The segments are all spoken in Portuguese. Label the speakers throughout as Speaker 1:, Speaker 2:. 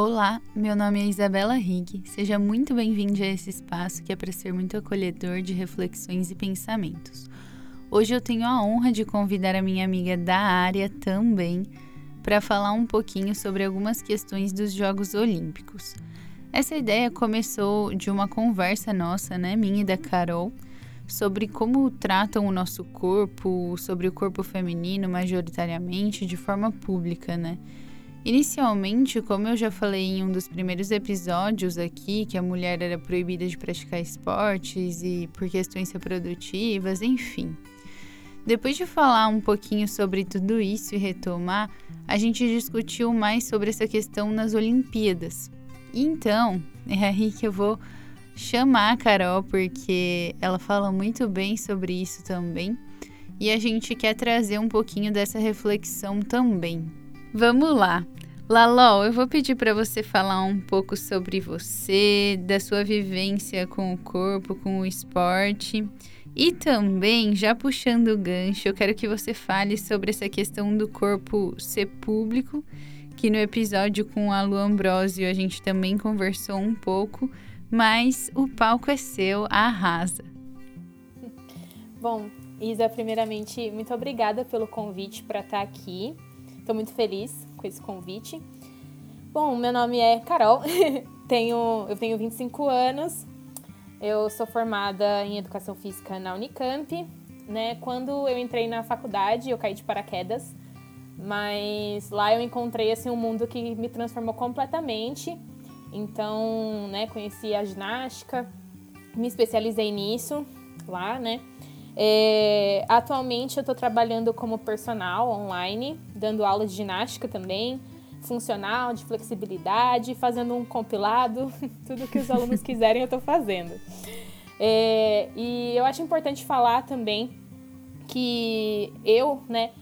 Speaker 1: Olá, meu nome é Isabela Rig. Seja muito bem-vindo a esse espaço que é para ser muito acolhedor de reflexões e pensamentos. Hoje eu tenho a honra de convidar a minha amiga da área também para falar um pouquinho sobre algumas questões dos Jogos Olímpicos. Essa ideia começou de uma conversa nossa, né, minha e da Carol, sobre como tratam o nosso corpo, sobre o corpo feminino majoritariamente de forma pública, né? Inicialmente, como eu já falei em um dos primeiros episódios aqui, que a mulher era proibida de praticar esportes e por questões reprodutivas, enfim. Depois de falar um pouquinho sobre tudo isso e retomar, a gente discutiu mais sobre essa questão nas Olimpíadas. Então, é aí que eu vou chamar a Carol, porque ela fala muito bem sobre isso também. E a gente quer trazer um pouquinho dessa reflexão também. Vamos lá! Lalol, eu vou pedir para você falar um pouco sobre você, da sua vivência com o corpo, com o esporte. E também, já puxando o gancho, eu quero que você fale sobre essa questão do corpo ser público, que no episódio com a Lu Ambrosio a gente também conversou um pouco, mas o palco é seu, arrasa.
Speaker 2: Bom, Isa, primeiramente, muito obrigada pelo convite para estar aqui. Estou muito feliz com esse convite. Bom, meu nome é Carol, tenho, eu tenho 25 anos, eu sou formada em Educação Física na Unicamp. Né? Quando eu entrei na faculdade, eu caí de paraquedas, mas lá eu encontrei assim, um mundo que me transformou completamente. Então, né, conheci a ginástica, me especializei nisso lá, né? É, atualmente eu estou trabalhando como personal online, dando aula de ginástica também, funcional, de flexibilidade, fazendo um compilado, tudo que os alunos quiserem eu estou fazendo. É, e eu acho importante falar também que eu, né,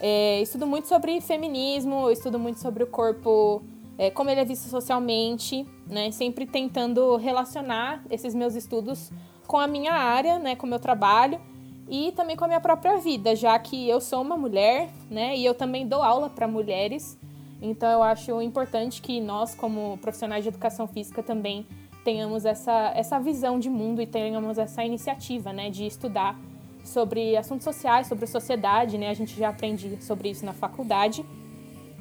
Speaker 2: é, estudo muito sobre feminismo, eu estudo muito sobre o corpo, é, como ele é visto socialmente, né, sempre tentando relacionar esses meus estudos com a minha área, né, com o meu trabalho e também com a minha própria vida, já que eu sou uma mulher, né? E eu também dou aula para mulheres. Então eu acho importante que nós, como profissionais de educação física, também tenhamos essa, essa visão de mundo e tenhamos essa iniciativa, né, de estudar sobre assuntos sociais, sobre sociedade, né? A gente já aprende sobre isso na faculdade,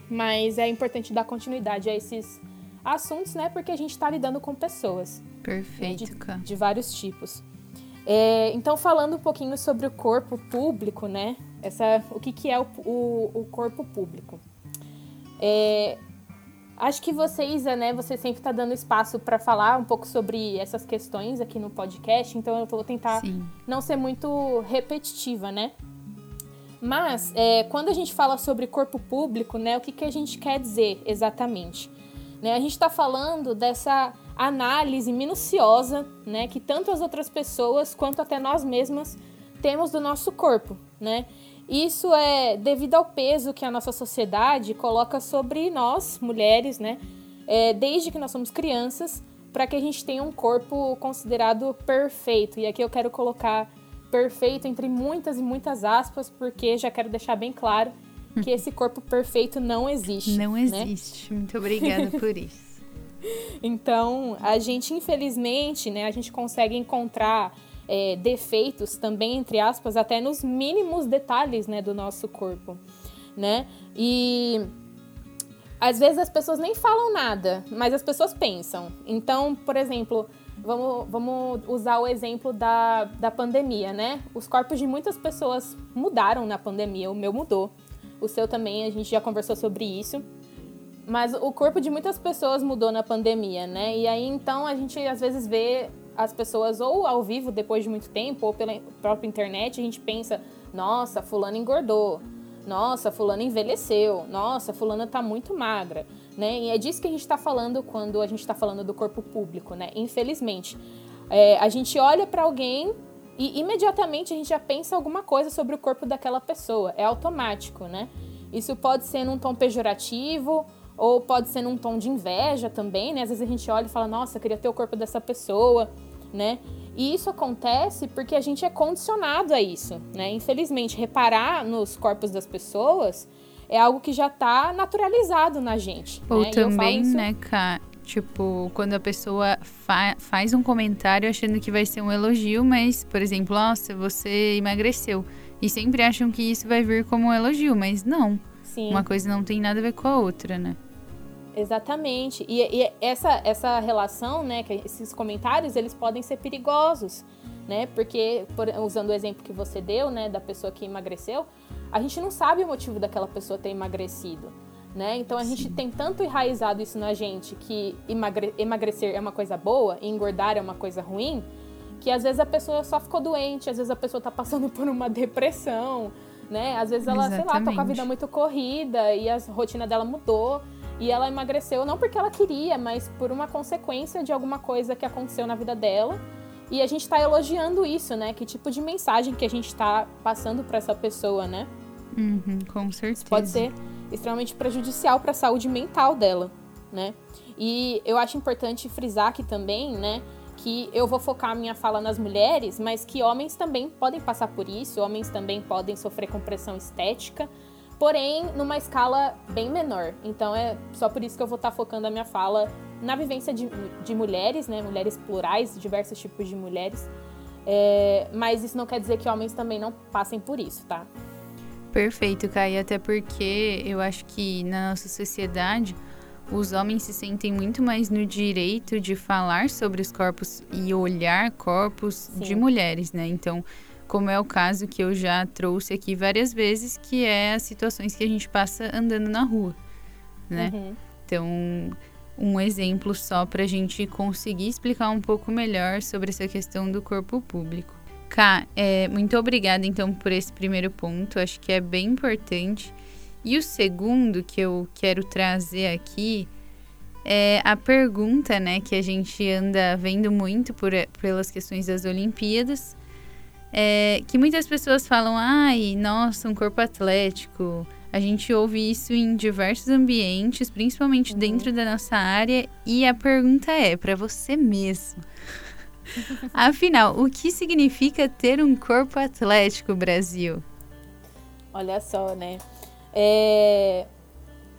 Speaker 2: mas é importante dar continuidade a esses assuntos, né? Porque a gente está lidando com pessoas.
Speaker 1: Perfeito,
Speaker 2: né, de, de vários tipos. É, então, falando um pouquinho sobre o corpo público, né? Essa, o que, que é o, o, o corpo público? É, acho que você, Isa, né? Você sempre está dando espaço para falar um pouco sobre essas questões aqui no podcast, então eu vou tentar Sim. não ser muito repetitiva, né? Mas, é, quando a gente fala sobre corpo público, né? O que, que a gente quer dizer exatamente? Né, a gente está falando dessa análise minuciosa, né, que tanto as outras pessoas quanto até nós mesmas temos do nosso corpo, né? Isso é devido ao peso que a nossa sociedade coloca sobre nós, mulheres, né? É, desde que nós somos crianças, para que a gente tenha um corpo considerado perfeito. E aqui eu quero colocar perfeito entre muitas e muitas aspas, porque já quero deixar bem claro que esse corpo perfeito não existe.
Speaker 1: Não
Speaker 2: né?
Speaker 1: existe. Né? Muito obrigada por isso.
Speaker 2: Então, a gente, infelizmente, né, a gente consegue encontrar é, defeitos também, entre aspas, até nos mínimos detalhes né, do nosso corpo, né? E às vezes as pessoas nem falam nada, mas as pessoas pensam. Então, por exemplo, vamos, vamos usar o exemplo da, da pandemia, né? Os corpos de muitas pessoas mudaram na pandemia, o meu mudou. O seu também, a gente já conversou sobre isso. Mas o corpo de muitas pessoas mudou na pandemia, né? E aí então a gente às vezes vê as pessoas ou ao vivo depois de muito tempo ou pela própria internet, a gente pensa: "Nossa, fulano engordou. Nossa, fulano envelheceu. Nossa, fulana tá muito magra", né? E é disso que a gente está falando quando a gente está falando do corpo público, né? Infelizmente, é, a gente olha para alguém e imediatamente a gente já pensa alguma coisa sobre o corpo daquela pessoa. É automático, né? Isso pode ser num tom pejorativo ou pode ser num tom de inveja também, né? Às vezes a gente olha e fala, nossa, queria ter o corpo dessa pessoa, né? E isso acontece porque a gente é condicionado a isso, né? Infelizmente, reparar nos corpos das pessoas é algo que já tá naturalizado na gente.
Speaker 1: Ou
Speaker 2: né?
Speaker 1: também, isso... né, Ká, tipo, quando a pessoa fa faz um comentário achando que vai ser um elogio, mas, por exemplo, nossa, você emagreceu. E sempre acham que isso vai vir como um elogio, mas não. Sim. Uma coisa não tem nada a ver com a outra, né?
Speaker 2: Exatamente. E, e, essa, essa relação, né, que esses comentários, eles podem ser perigosos, né? Porque, por, usando o exemplo que você deu, né, da pessoa que emagreceu, a gente não sabe o motivo daquela pessoa ter emagrecido, né? Então a Sim. gente tem tanto enraizado isso na gente que emagre, emagrecer é uma coisa boa e engordar é uma coisa ruim, que às vezes a pessoa só ficou doente, às vezes a pessoa tá passando por uma depressão, né? Às vezes ela, Exatamente. sei lá, tá com a vida muito corrida e a rotina dela mudou. E ela emagreceu não porque ela queria, mas por uma consequência de alguma coisa que aconteceu na vida dela. E a gente está elogiando isso, né? Que tipo de mensagem que a gente está passando para essa pessoa, né?
Speaker 1: Uhum, com certeza.
Speaker 2: Isso pode ser extremamente prejudicial para a saúde mental dela, né? E eu acho importante frisar aqui também, né? Que eu vou focar a minha fala nas mulheres, mas que homens também podem passar por isso, homens também podem sofrer com pressão estética, porém numa escala bem menor. Então é só por isso que eu vou estar tá focando a minha fala na vivência de, de mulheres, né? Mulheres plurais, diversos tipos de mulheres. É, mas isso não quer dizer que homens também não passem por isso, tá?
Speaker 1: Perfeito, Kai. Até porque eu acho que na nossa sociedade os homens se sentem muito mais no direito de falar sobre os corpos e olhar corpos Sim. de mulheres, né? Então, como é o caso que eu já trouxe aqui várias vezes, que é as situações que a gente passa andando na rua, né? Uhum. Então, um exemplo só para a gente conseguir explicar um pouco melhor sobre essa questão do corpo público. Ká, é, muito obrigada então por esse primeiro ponto, acho que é bem importante. E o segundo que eu quero trazer aqui é a pergunta, né, que a gente anda vendo muito por, pelas questões das Olimpíadas, é, que muitas pessoas falam, ai, nossa, um corpo atlético. A gente ouve isso em diversos ambientes, principalmente uhum. dentro da nossa área, e a pergunta é para você mesmo. Afinal, o que significa ter um corpo atlético, Brasil?
Speaker 2: Olha só, né? É...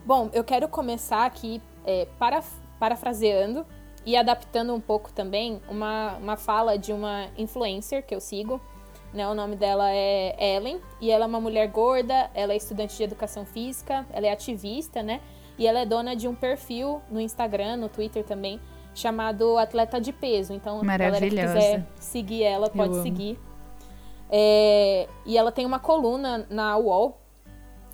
Speaker 2: Bom, eu quero começar aqui é, para, parafraseando e adaptando um pouco também uma, uma fala de uma influencer que eu sigo, né? O nome dela é Ellen e ela é uma mulher gorda, ela é estudante de educação física, ela é ativista, né? E ela é dona de um perfil no Instagram, no Twitter também, chamado Atleta de Peso. Então, a galera que quiser seguir ela, pode seguir. É, e ela tem uma coluna na UOL.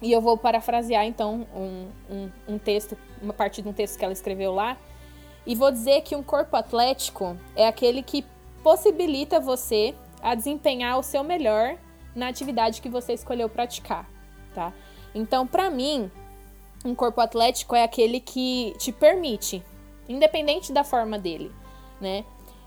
Speaker 2: E eu vou parafrasear, então, um, um, um texto, uma parte de um texto que ela escreveu lá. E vou dizer que um corpo atlético é aquele que possibilita você a desempenhar o seu melhor na atividade que você escolheu praticar, tá? Então, para mim, um corpo atlético é aquele que te permite, independente da forma dele, né?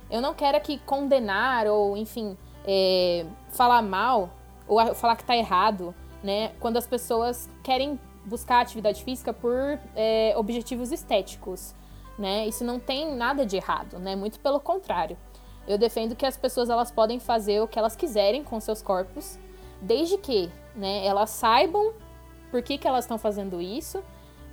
Speaker 2: Eu não quero aqui condenar ou, enfim, é, falar mal ou falar que tá errado, né? Quando as pessoas querem buscar atividade física por é, objetivos estéticos, né? Isso não tem nada de errado, né? Muito pelo contrário. Eu defendo que as pessoas elas podem fazer o que elas quiserem com seus corpos, desde que, né, elas saibam por que, que elas estão fazendo isso,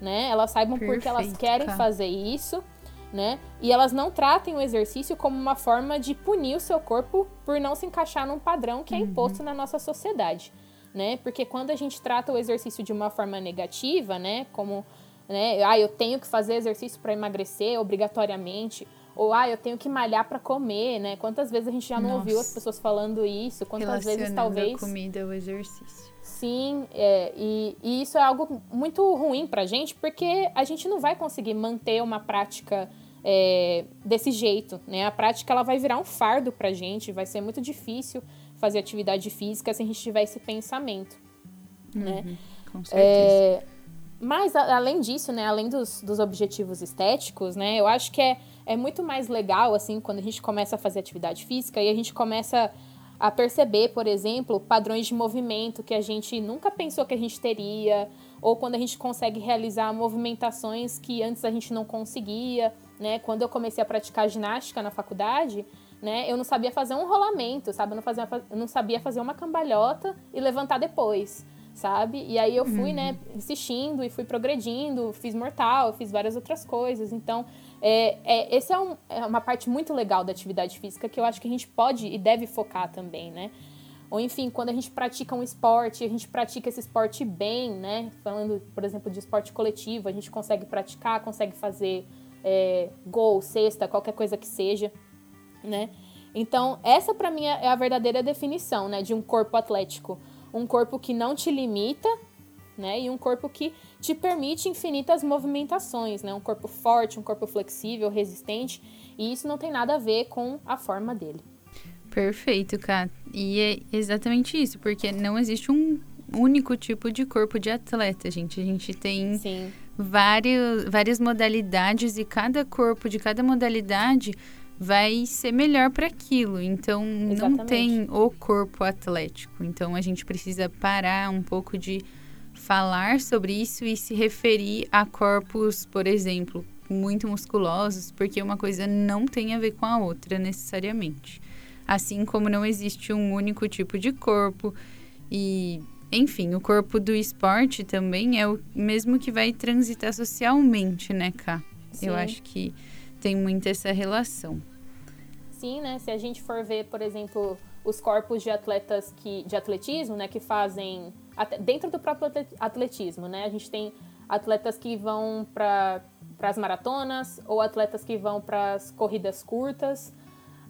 Speaker 2: né? Elas saibam Perfeito, por que elas querem cara. fazer isso, né? E elas não tratem o exercício como uma forma de punir o seu corpo por não se encaixar num padrão que é uhum. imposto na nossa sociedade, né? Porque quando a gente trata o exercício de uma forma negativa, né, como né, ah, eu tenho que fazer exercício para emagrecer obrigatoriamente, ou, ah, eu tenho que malhar para comer, né? Quantas vezes a gente já não Nossa. ouviu as pessoas falando isso? Quantas vezes talvez.
Speaker 1: A comida ao exercício.
Speaker 2: Sim, é, e, e, isso é algo muito ruim pra gente, porque a gente não vai conseguir manter uma prática é, desse jeito, né? A prática ela vai virar um fardo pra gente, vai ser muito difícil fazer atividade física se a gente tiver esse pensamento,
Speaker 1: uhum, né? Com certeza. É,
Speaker 2: mas, além disso, né, além dos, dos objetivos estéticos, né, eu acho que é, é muito mais legal, assim, quando a gente começa a fazer atividade física e a gente começa a perceber, por exemplo, padrões de movimento que a gente nunca pensou que a gente teria, ou quando a gente consegue realizar movimentações que antes a gente não conseguia, né? Quando eu comecei a praticar ginástica na faculdade, né, eu não sabia fazer um rolamento, sabe? Eu não, fazia, eu não sabia fazer uma cambalhota e levantar depois sabe? E aí eu fui, né, uhum. né, insistindo e fui progredindo, fiz mortal, fiz várias outras coisas. Então, é, é, esse é, um, é uma parte muito legal da atividade física que eu acho que a gente pode e deve focar também, né? Ou enfim, quando a gente pratica um esporte, a gente pratica esse esporte bem, né? Falando, por exemplo, de esporte coletivo, a gente consegue praticar, consegue fazer é, gol, cesta, qualquer coisa que seja, né? Então, essa para mim é a verdadeira definição, né, de um corpo atlético, um corpo que não te limita, né, e um corpo que te permite infinitas movimentações, né? Um corpo forte, um corpo flexível, resistente, e isso não tem nada a ver com a forma dele.
Speaker 1: Perfeito, Ká. E é exatamente isso, porque não existe um único tipo de corpo de atleta, gente. A gente tem Sim. Vários, várias modalidades e cada corpo de cada modalidade vai ser melhor para aquilo. Então, exatamente. não tem o corpo atlético. Então, a gente precisa parar um pouco de falar sobre isso e se referir a corpos, por exemplo, muito musculosos, porque uma coisa não tem a ver com a outra necessariamente. Assim como não existe um único tipo de corpo e enfim, o corpo do esporte também é o mesmo que vai transitar socialmente, né, Cá? Sim. Eu acho que tem muito essa relação.
Speaker 2: Sim, né? Se a gente for ver, por exemplo, os corpos de atletas que de atletismo, né, que fazem dentro do próprio atletismo, né? A gente tem atletas que vão para as maratonas ou atletas que vão para as corridas curtas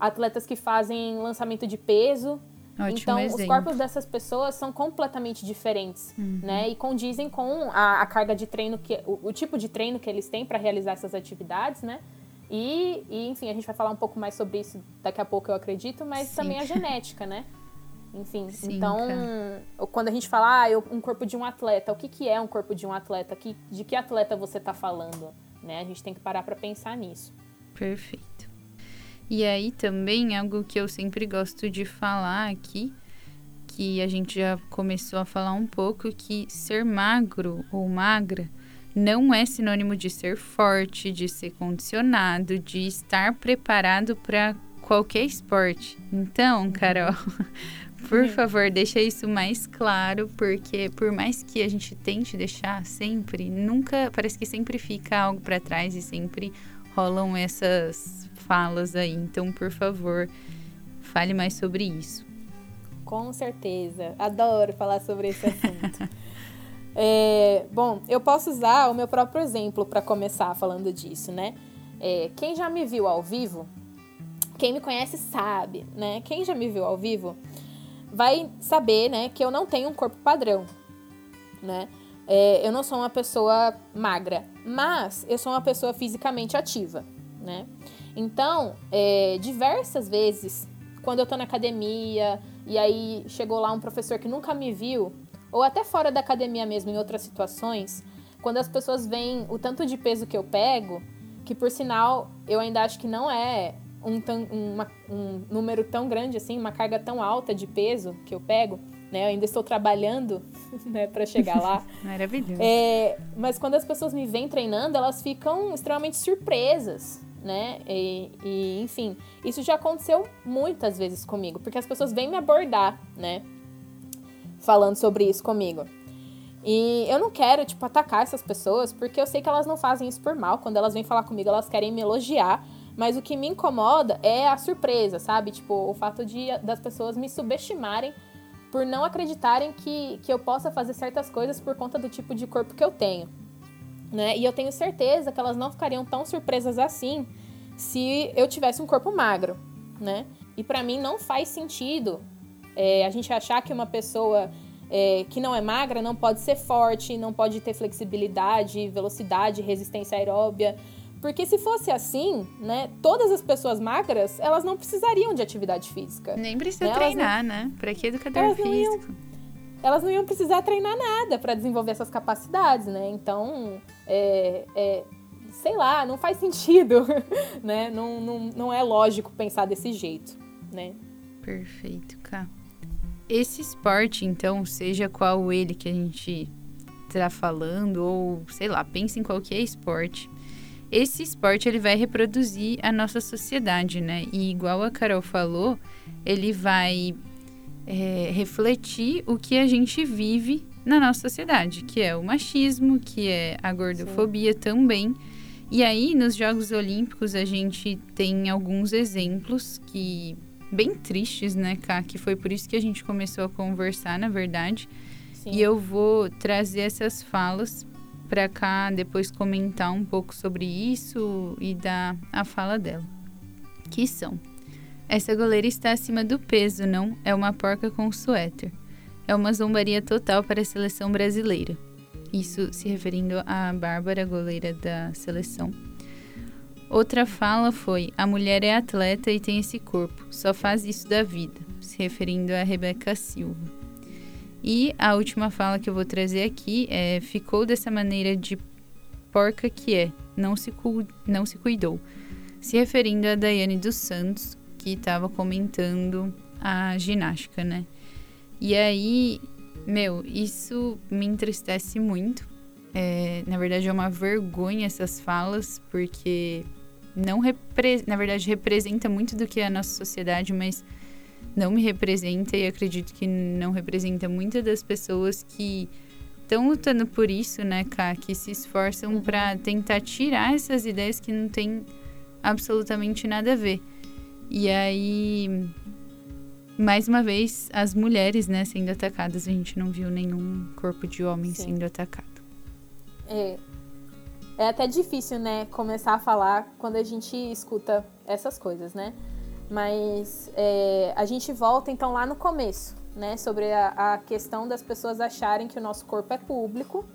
Speaker 2: atletas que fazem lançamento de peso. Ótimo então, exemplo. os corpos dessas pessoas são completamente diferentes, uhum. né? E condizem com a, a, carga de treino, que o, o, tipo de treino que eles têm para realizar essas atividades, né? E, e, enfim, a gente vai falar um pouco mais sobre isso daqui a pouco, eu acredito, mas Sim. também a genética, né? Enfim, Sim, então, cara. quando a gente fala ah, um corpo de um atleta, o que, que é um corpo de um atleta? Que, de que atleta você está falando? Né? A gente tem que parar para pensar nisso.
Speaker 1: Perfeito. E aí também algo que eu sempre gosto de falar aqui, que a gente já começou a falar um pouco, que ser magro ou magra não é sinônimo de ser forte, de ser condicionado, de estar preparado para qualquer esporte. Então, uhum. Carol, por favor, deixa isso mais claro, porque por mais que a gente tente deixar sempre, nunca parece que sempre fica algo para trás e sempre rolam essas falas aí. Então, por favor, fale mais sobre isso.
Speaker 2: Com certeza. Adoro falar sobre esse assunto. é, bom, eu posso usar o meu próprio exemplo para começar falando disso, né? É, quem já me viu ao vivo, quem me conhece sabe, né? Quem já me viu ao vivo vai saber, né, que eu não tenho um corpo padrão, né? É, eu não sou uma pessoa magra, mas eu sou uma pessoa fisicamente ativa, né? Então, é, diversas vezes, quando eu tô na academia e aí chegou lá um professor que nunca me viu, ou até fora da academia mesmo, em outras situações, quando as pessoas veem o tanto de peso que eu pego, que por sinal eu ainda acho que não é um, uma, um número tão grande assim, uma carga tão alta de peso que eu pego, né? Eu ainda estou trabalhando, né, para chegar lá.
Speaker 1: Maravilhoso.
Speaker 2: É, mas quando as pessoas me veem treinando, elas ficam extremamente surpresas, né? E, e, enfim, isso já aconteceu muitas vezes comigo, porque as pessoas vêm me abordar, né? Falando sobre isso comigo. E eu não quero, tipo, atacar essas pessoas, porque eu sei que elas não fazem isso por mal. Quando elas vêm falar comigo, elas querem me elogiar. Mas o que me incomoda é a surpresa, sabe? Tipo, o fato de das pessoas me subestimarem por não acreditarem que, que eu possa fazer certas coisas por conta do tipo de corpo que eu tenho né? E eu tenho certeza que elas não ficariam tão surpresas assim se eu tivesse um corpo magro, né? E para mim não faz sentido é, a gente achar que uma pessoa é, que não é magra não pode ser forte, não pode ter flexibilidade, velocidade, resistência aeróbia. Porque se fosse assim, né, todas as pessoas magras, elas não precisariam de atividade física.
Speaker 1: Nem precisa né? treinar, não... né? Pra que educador físico? Iam
Speaker 2: elas não iam precisar treinar nada para desenvolver essas capacidades, né? Então, é, é, sei lá, não faz sentido, né? Não, não, não é lógico pensar desse jeito, né?
Speaker 1: Perfeito, Cá. Esse esporte, então, seja qual ele que a gente está falando, ou sei lá, pense em qualquer esporte. Esse esporte ele vai reproduzir a nossa sociedade, né? E igual a Carol falou, ele vai é, refletir o que a gente vive na nossa sociedade, que é o machismo, que é a gordofobia Sim. também. E aí, nos Jogos Olímpicos, a gente tem alguns exemplos que bem tristes, né, Ká? Que foi por isso que a gente começou a conversar, na verdade. Sim. E eu vou trazer essas falas para cá, depois comentar um pouco sobre isso e dar a fala dela. Que são: Essa goleira está acima do peso, não? É uma porca com suéter. É uma zombaria total para a seleção brasileira. Isso se referindo à Bárbara, goleira da seleção. Outra fala foi: A mulher é atleta e tem esse corpo, só faz isso da vida, se referindo a Rebeca Silva. E a última fala que eu vou trazer aqui é: ficou dessa maneira de porca que é, não se, não se cuidou. Se referindo a Daiane dos Santos, que estava comentando a ginástica, né? E aí, meu, isso me entristece muito. É, na verdade, é uma vergonha essas falas, porque não repre na verdade representa muito do que é a nossa sociedade, mas não me representa e acredito que não representa muitas das pessoas que estão lutando por isso, né, Ká? Que se esforçam uhum. para tentar tirar essas ideias que não tem absolutamente nada a ver. E aí, mais uma vez, as mulheres, né, sendo atacadas. A gente não viu nenhum corpo de homem Sim. sendo atacado.
Speaker 2: É. É até difícil, né, começar a falar quando a gente escuta essas coisas, né? Mas é, a gente volta então lá no começo, né? Sobre a, a questão das pessoas acharem que o nosso corpo é público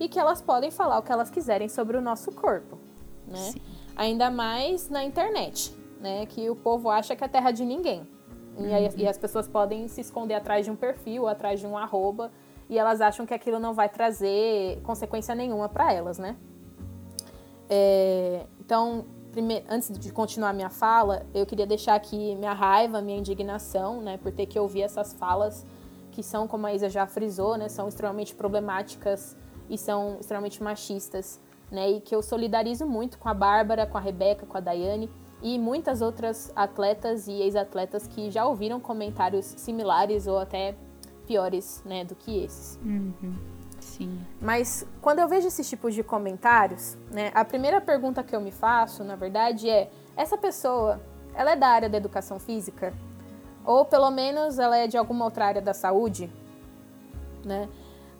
Speaker 2: e que elas podem falar o que elas quiserem sobre o nosso corpo, né? Sim. Ainda mais na internet, né? Que o povo acha que é terra de ninguém. E, uhum. e, as pessoas podem se esconder atrás de um perfil, atrás de um arroba, e elas acham que aquilo não vai trazer consequência nenhuma para elas, né? É, então, primeiro, antes de continuar minha fala, eu queria deixar aqui minha raiva, minha indignação, né, por ter que ouvir essas falas que são, como a Isa já frisou, né, são extremamente problemáticas e são extremamente machistas, né, e que eu solidarizo muito com a Bárbara, com a Rebeca, com a Daiane e muitas outras atletas e ex-atletas que já ouviram comentários similares ou até piores, né, do que esses.
Speaker 1: Uhum. Sim.
Speaker 2: Mas quando eu vejo esses tipos de comentários, né, a primeira pergunta que eu me faço, na verdade, é: essa pessoa, ela é da área da educação física? Ou pelo menos ela é de alguma outra área da saúde? Né?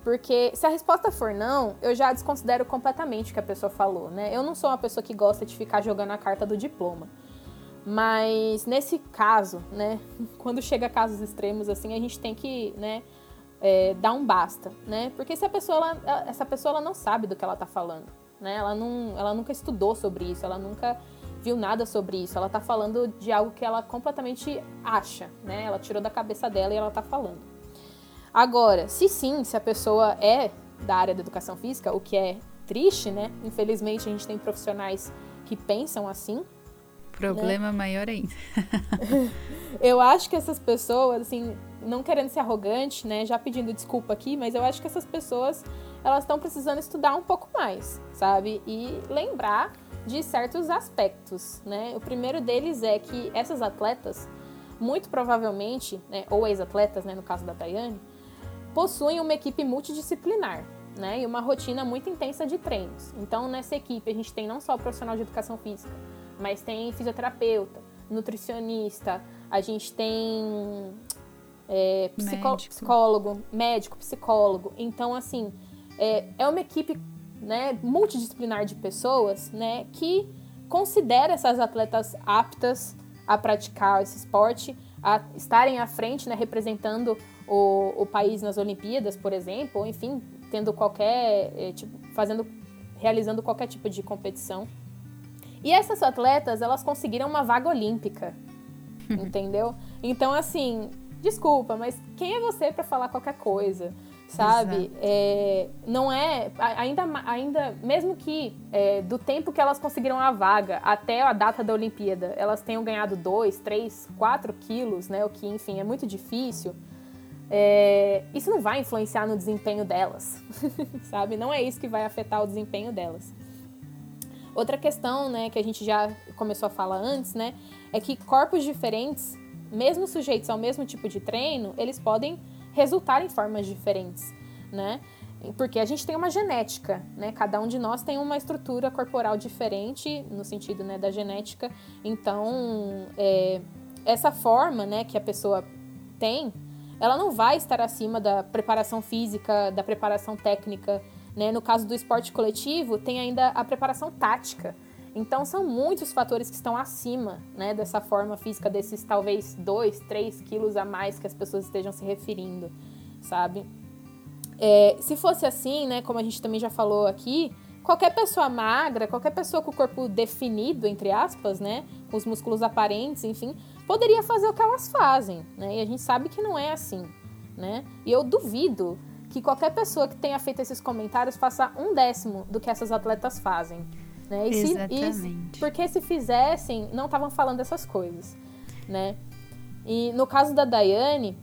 Speaker 2: Porque se a resposta for não, eu já desconsidero completamente o que a pessoa falou, né? Eu não sou uma pessoa que gosta de ficar jogando a carta do diploma. Mas nesse caso, né, quando chega a casos extremos assim, a gente tem que, né, é, dar um basta, né? Porque se a pessoa, ela, essa pessoa ela não sabe do que ela está falando, né? Ela, não, ela nunca estudou sobre isso, ela nunca viu nada sobre isso. Ela está falando de algo que ela completamente acha, né? Ela tirou da cabeça dela e ela está falando. Agora, se sim, se a pessoa é da área da educação física, o que é triste, né? Infelizmente a gente tem profissionais que pensam assim.
Speaker 1: Problema né? maior ainda.
Speaker 2: eu acho que essas pessoas, assim, não querendo ser arrogante, né, já pedindo desculpa aqui, mas eu acho que essas pessoas elas estão precisando estudar um pouco mais, sabe? E lembrar de certos aspectos, né? O primeiro deles é que essas atletas, muito provavelmente, né, ou ex-atletas, né, no caso da Tayane, possuem uma equipe multidisciplinar, né, e uma rotina muito intensa de treinos. Então, nessa equipe, a gente tem não só o profissional de educação física, mas tem fisioterapeuta, nutricionista, a gente tem é, psicó médico. psicólogo, médico, psicólogo. Então, assim, é, é uma equipe né, multidisciplinar de pessoas né, que considera essas atletas aptas a praticar esse esporte, a estarem à frente, né, representando o, o país nas Olimpíadas, por exemplo, ou enfim, tendo qualquer, é, tipo, fazendo, realizando qualquer tipo de competição. E essas atletas, elas conseguiram uma vaga olímpica, entendeu? Então, assim, desculpa, mas quem é você para falar qualquer coisa? Sabe? É, não é. Ainda, ainda mesmo que é, do tempo que elas conseguiram a vaga até a data da Olimpíada, elas tenham ganhado 2, 3, 4 quilos, né? O que, enfim, é muito difícil. É, isso não vai influenciar no desempenho delas, sabe? Não é isso que vai afetar o desempenho delas. Outra questão, né, que a gente já começou a falar antes, né, é que corpos diferentes mesmo sujeitos ao mesmo tipo de treino, eles podem resultar em formas diferentes. né? Porque a gente tem uma genética, né? Cada um de nós tem uma estrutura corporal diferente, no sentido né, da genética. Então, é, essa forma né, que a pessoa tem, ela não vai estar acima da preparação física, da preparação técnica. Né? No caso do esporte coletivo, tem ainda a preparação tática. Então, são muitos fatores que estão acima né, dessa forma física, desses talvez 2, 3 quilos a mais que as pessoas estejam se referindo, sabe? É, se fosse assim, né, como a gente também já falou aqui, qualquer pessoa magra, qualquer pessoa com o corpo definido, entre aspas, né, com os músculos aparentes, enfim, poderia fazer o que elas fazem, né? E a gente sabe que não é assim, né? E eu duvido que qualquer pessoa que tenha feito esses comentários faça um décimo do que essas atletas fazem. Né?
Speaker 1: E Exatamente.
Speaker 2: Se, e, porque se fizessem, não estavam falando essas coisas, né? E no caso da Daiane,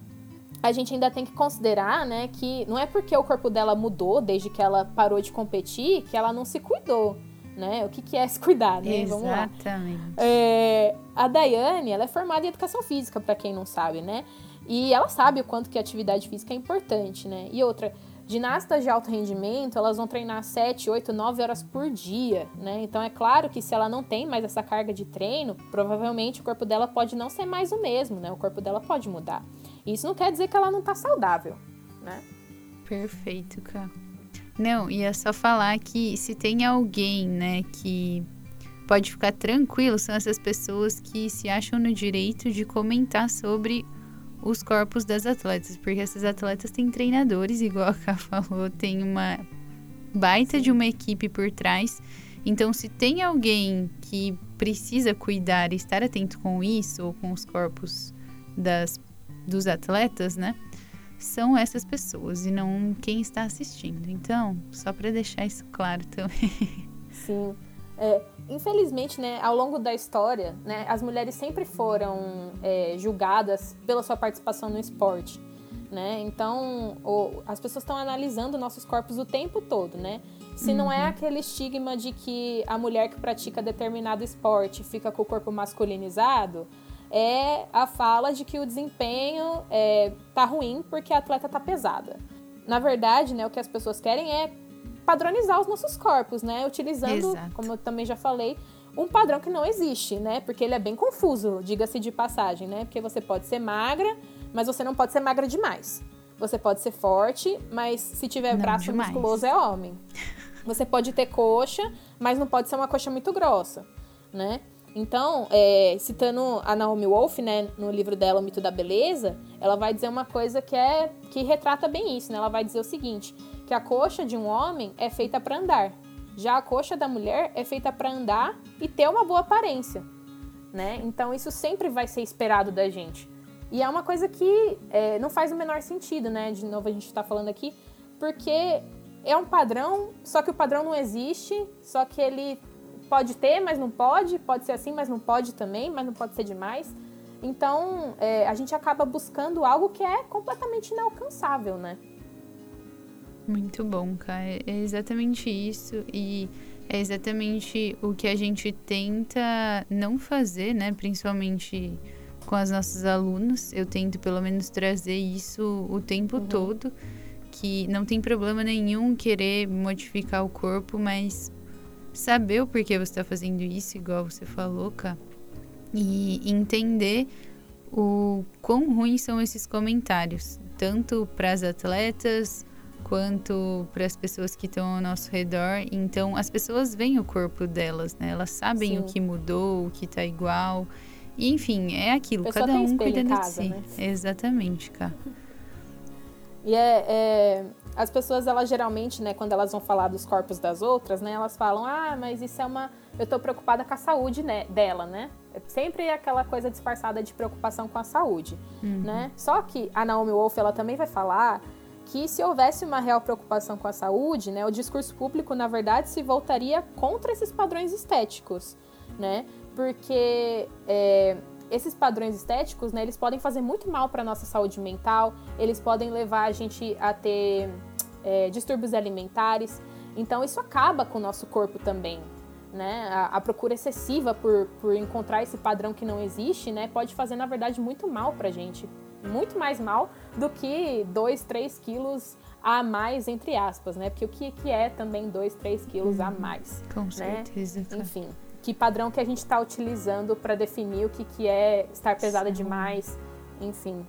Speaker 2: a gente ainda tem que considerar, né, que não é porque o corpo dela mudou desde que ela parou de competir que ela não se cuidou, né? O que, que é se cuidar, né?
Speaker 1: Exatamente.
Speaker 2: É, a Daiane, ela é formada em educação física, para quem não sabe, né? E ela sabe o quanto que a atividade física é importante, né? E outra, ginastas de alto rendimento, elas vão treinar 7, 8, 9 horas por dia, né? Então é claro que se ela não tem mais essa carga de treino, provavelmente o corpo dela pode não ser mais o mesmo, né? O corpo dela pode mudar. Isso não quer dizer que ela não tá saudável, né?
Speaker 1: Perfeito, cara. Não, ia só falar que se tem alguém, né, que pode ficar tranquilo, são essas pessoas que se acham no direito de comentar sobre os corpos das atletas, porque essas atletas têm treinadores, igual a Ká falou, tem uma baita de uma equipe por trás. Então, se tem alguém que precisa cuidar e estar atento com isso, ou com os corpos das dos atletas, né? São essas pessoas e não quem está assistindo. Então, só para deixar isso claro também.
Speaker 2: Sim. É, infelizmente, né, ao longo da história, né, as mulheres sempre foram é, julgadas pela sua participação no esporte. Né? Então, o, as pessoas estão analisando nossos corpos o tempo todo, né? Se uhum. não é uhum. aquele estigma de que a mulher que pratica determinado esporte fica com o corpo masculinizado, é a fala de que o desempenho é, tá ruim porque a atleta tá pesada. Na verdade, né, o que as pessoas querem é padronizar os nossos corpos, né? Utilizando, Exato. como eu também já falei, um padrão que não existe, né? Porque ele é bem confuso, diga-se de passagem, né? Porque você pode ser magra, mas você não pode ser magra demais. Você pode ser forte, mas se tiver não braço demais. musculoso é homem. Você pode ter coxa, mas não pode ser uma coxa muito grossa, né? Então, é, citando a Naomi Wolf, né, no livro dela, O Mito da Beleza, ela vai dizer uma coisa que é que retrata bem isso, né? Ela vai dizer o seguinte, que a coxa de um homem é feita para andar, já a coxa da mulher é feita para andar e ter uma boa aparência, né? Então, isso sempre vai ser esperado da gente. E é uma coisa que é, não faz o menor sentido, né? De novo, a gente está falando aqui, porque é um padrão, só que o padrão não existe, só que ele pode ter, mas não pode, pode ser assim, mas não pode também, mas não pode ser demais. Então, é, a gente acaba buscando algo que é completamente inalcançável, né?
Speaker 1: Muito bom, cara. É exatamente isso. E é exatamente o que a gente tenta não fazer, né? Principalmente com as nossas alunas. Eu tento pelo menos trazer isso o tempo uhum. todo. Que não tem problema nenhum querer modificar o corpo, mas saber o porquê você está fazendo isso, igual você falou, Ká, e entender o quão ruins são esses comentários, tanto para as atletas quanto para as pessoas que estão ao nosso redor. Então, as pessoas veem o corpo delas, né? Elas sabem Sim. o que mudou, o que está igual. E, enfim, é aquilo, cada um cuida de si. Né? Exatamente, cara.
Speaker 2: E é, é, as pessoas, elas geralmente, né, quando elas vão falar dos corpos das outras, né, elas falam, ah, mas isso é uma. Eu tô preocupada com a saúde né, dela, né? É sempre aquela coisa disfarçada de preocupação com a saúde, uhum. né? Só que a Naomi Wolf, ela também vai falar que se houvesse uma real preocupação com a saúde, né, o discurso público, na verdade, se voltaria contra esses padrões estéticos, né? Porque é, esses padrões estéticos, né, eles podem fazer muito mal para nossa saúde mental, eles podem levar a gente a ter é, distúrbios alimentares. Então, isso acaba com o nosso corpo também. Né? A, a, procura excessiva por, por encontrar esse padrão que não existe, né, pode fazer, na verdade, muito mal para a gente. Muito mais mal do que 2, 3 quilos a mais, entre aspas, né? Porque o que, que é também 2, 3 quilos a uhum. mais?
Speaker 1: Com né? certeza.
Speaker 2: Enfim, que padrão que a gente está utilizando para definir o que, que é estar pesada Sim. demais, enfim.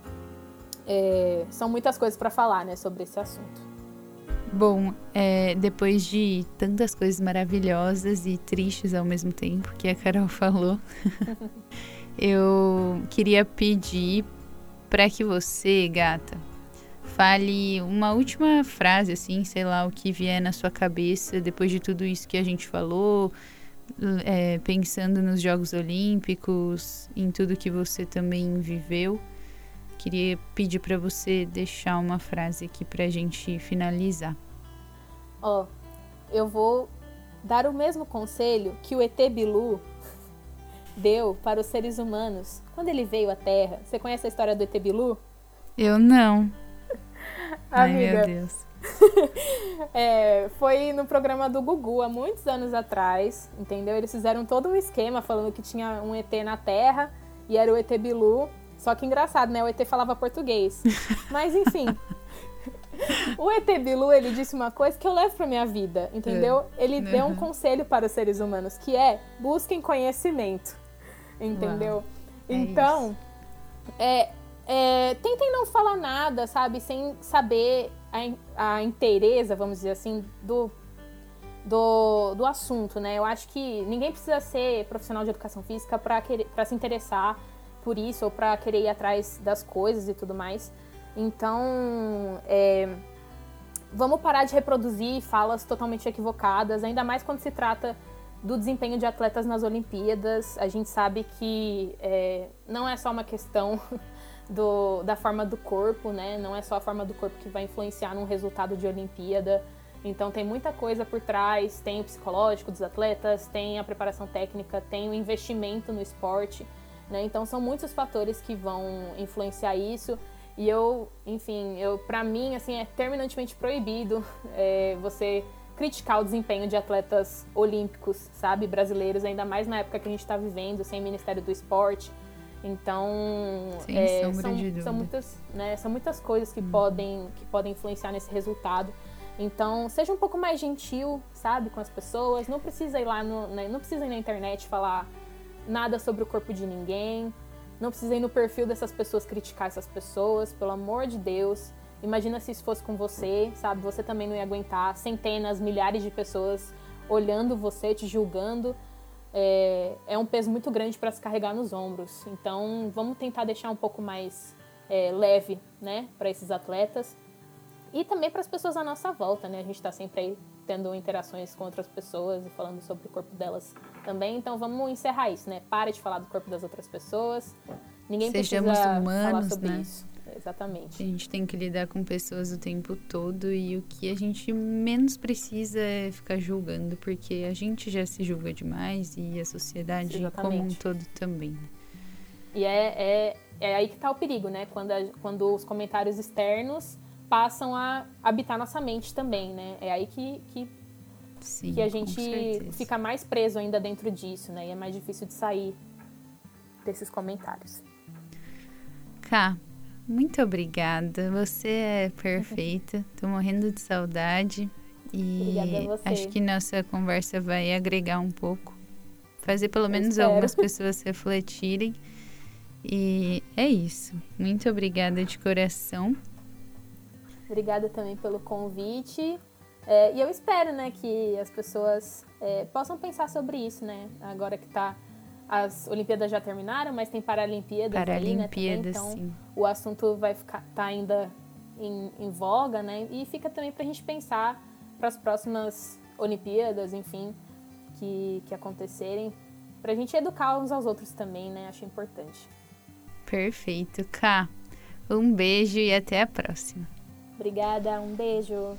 Speaker 2: É, são muitas coisas para falar, né, sobre esse assunto.
Speaker 1: Bom, é, depois de tantas coisas maravilhosas e tristes ao mesmo tempo que a Carol falou, eu queria pedir para que você, gata, fale uma última frase, assim, sei lá, o que vier na sua cabeça depois de tudo isso que a gente falou, é, pensando nos Jogos Olímpicos, em tudo que você também viveu. Queria pedir para você deixar uma frase aqui para a gente finalizar.
Speaker 2: Ó, oh, eu vou dar o mesmo conselho que o ET Bilu deu para os seres humanos quando ele veio à Terra. Você conhece a história do ET Bilu?
Speaker 1: Eu não.
Speaker 2: Ai, meu Deus. é, foi no programa do Gugu há muitos anos atrás, entendeu? Eles fizeram todo um esquema falando que tinha um ET na Terra e era o ET Bilu. Só que engraçado, né? O ET falava português. Mas enfim. o ET Bilu, ele disse uma coisa que eu levo pra minha vida, entendeu? É. Ele uhum. deu um conselho para os seres humanos, que é busquem conhecimento. Entendeu? É então, é, é, tentem não falar nada, sabe? Sem saber a, a inteireza, vamos dizer assim, do, do, do assunto, né? Eu acho que ninguém precisa ser profissional de educação física para se interessar por isso ou para querer ir atrás das coisas e tudo mais. Então, é, vamos parar de reproduzir falas totalmente equivocadas, ainda mais quando se trata do desempenho de atletas nas Olimpíadas. A gente sabe que é, não é só uma questão do, da forma do corpo, né? Não é só a forma do corpo que vai influenciar num resultado de Olimpíada. Então tem muita coisa por trás, tem o psicológico dos atletas, tem a preparação técnica, tem o investimento no esporte, né? Então são muitos fatores que vão influenciar isso. E eu, enfim, eu para mim assim é terminantemente proibido é, você criticar o desempenho de atletas olímpicos, sabe, brasileiros, ainda mais na época que a gente está vivendo, sem Ministério do Esporte. Então,
Speaker 1: Sim, é, são,
Speaker 2: são, muitas, né, são muitas coisas que, hum. podem, que podem influenciar nesse resultado. Então, seja um pouco mais gentil, sabe, com as pessoas. Não precisa ir lá, no, né, não precisa ir na internet falar nada sobre o corpo de ninguém. Não precisa ir no perfil dessas pessoas criticar essas pessoas, pelo amor de Deus. Imagina se isso fosse com você, sabe? Você também não ia aguentar centenas, milhares de pessoas olhando você, te julgando é, é um peso muito grande para se carregar nos ombros. Então, vamos tentar deixar um pouco mais é, leve, né, para esses atletas e também para as pessoas à nossa volta, né? A gente está sempre aí tendo interações com outras pessoas e falando sobre o corpo delas também. Então, vamos encerrar isso, né? Pare de falar do corpo das outras pessoas. Ninguém Sejamos precisa humanos, falar sobre né? isso. Exatamente.
Speaker 1: A gente tem que lidar com pessoas o tempo todo e o que a gente menos precisa é ficar julgando, porque a gente já se julga demais e a sociedade Exatamente. como um todo também.
Speaker 2: E é, é, é aí que está o perigo, né? Quando, a, quando os comentários externos passam a habitar nossa mente também, né? É aí que, que, Sim, que a gente fica mais preso ainda dentro disso, né? E é mais difícil de sair desses comentários.
Speaker 1: Cá, muito obrigada. Você é perfeita. Tô morrendo de saudade. E acho que nossa conversa vai agregar um pouco. Fazer pelo menos algumas pessoas refletirem. E é isso. Muito obrigada de coração.
Speaker 2: Obrigada também pelo convite. É, e eu espero, né, que as pessoas é, possam pensar sobre isso, né? Agora que está as Olimpíadas já terminaram, mas tem Paralimpíadas,
Speaker 1: Paralimpíadas
Speaker 2: né, Então,
Speaker 1: sim.
Speaker 2: o assunto vai ficar tá ainda em, em voga, né? E fica também para a gente pensar para as próximas Olimpíadas, enfim, que, que acontecerem, para a gente educar uns aos outros também, né? Acho importante.
Speaker 1: Perfeito, Ká. Um beijo e até a próxima.
Speaker 2: Obrigada, um beijo.